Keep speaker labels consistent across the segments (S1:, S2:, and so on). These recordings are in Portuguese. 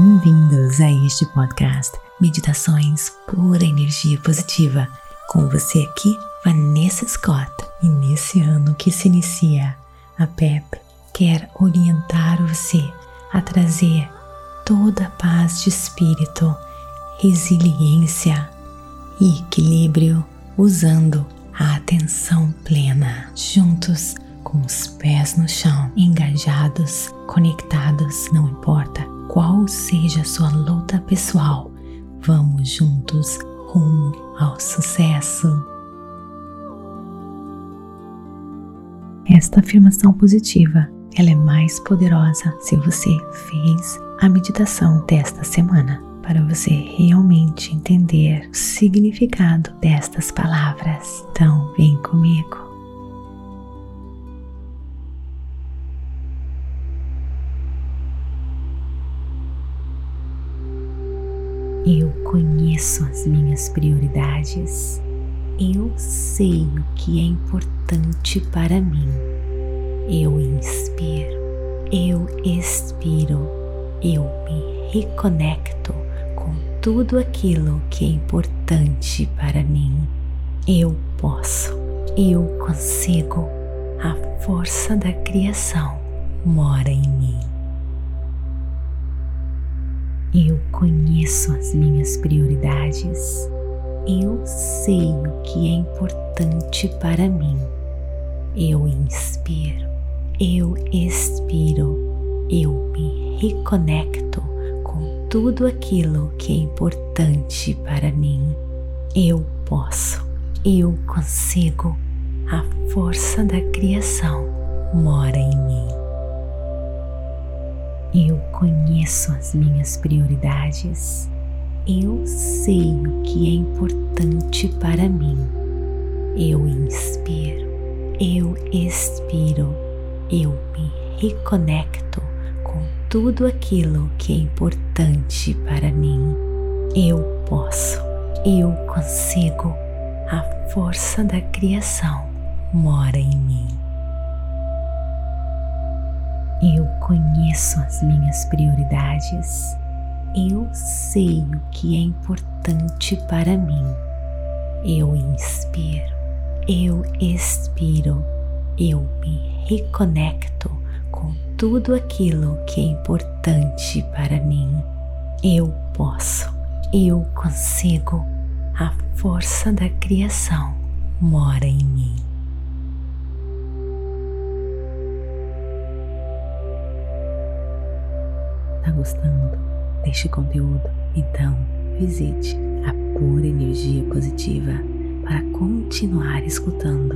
S1: bem-vindos a este podcast Meditações Pura Energia Positiva. Com você aqui, Vanessa Scott. E nesse ano que se inicia, a PEP quer orientar você a trazer toda a paz de espírito, resiliência e equilíbrio usando a atenção plena. Juntos, com os pés no chão, engajados, conectados, não importa qual seja a sua luta pessoal, vamos juntos rumo ao sucesso. Esta afirmação positiva, ela é mais poderosa se você fez a meditação desta semana para você realmente entender o significado destas palavras. Então, vem comigo. Eu conheço as minhas prioridades. Eu sei o que é importante para mim. Eu inspiro, eu expiro, eu me reconecto com tudo aquilo que é importante para mim. Eu posso, eu consigo. A força da criação mora em mim. Eu conheço as minhas prioridades. Eu sei o que é importante para mim. Eu inspiro, eu expiro, eu me reconecto com tudo aquilo que é importante para mim. Eu posso, eu consigo. A força da criação mora em mim. Eu conheço as minhas prioridades. Eu sei o que é importante para mim. Eu inspiro, eu expiro, eu me reconecto com tudo aquilo que é importante para mim. Eu posso, eu consigo. A força da criação mora em mim. Eu conheço as minhas prioridades. Eu sei o que é importante para mim. Eu inspiro, eu expiro, eu me reconecto com tudo aquilo que é importante para mim. Eu posso, eu consigo. A força da criação mora em mim. Gostando deste conteúdo? Então visite a Pura Energia Positiva para continuar escutando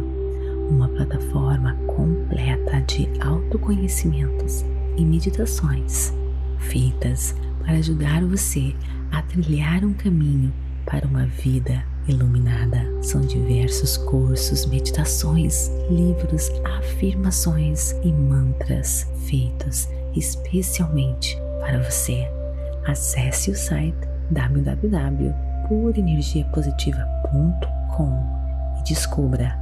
S1: uma plataforma completa de autoconhecimentos e meditações feitas para ajudar você a trilhar um caminho para uma vida iluminada. São diversos cursos, meditações, livros, afirmações e mantras feitos especialmente para você. Acesse o site www.purenergiapositiva.com e descubra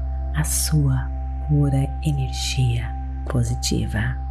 S1: pura energia positiva.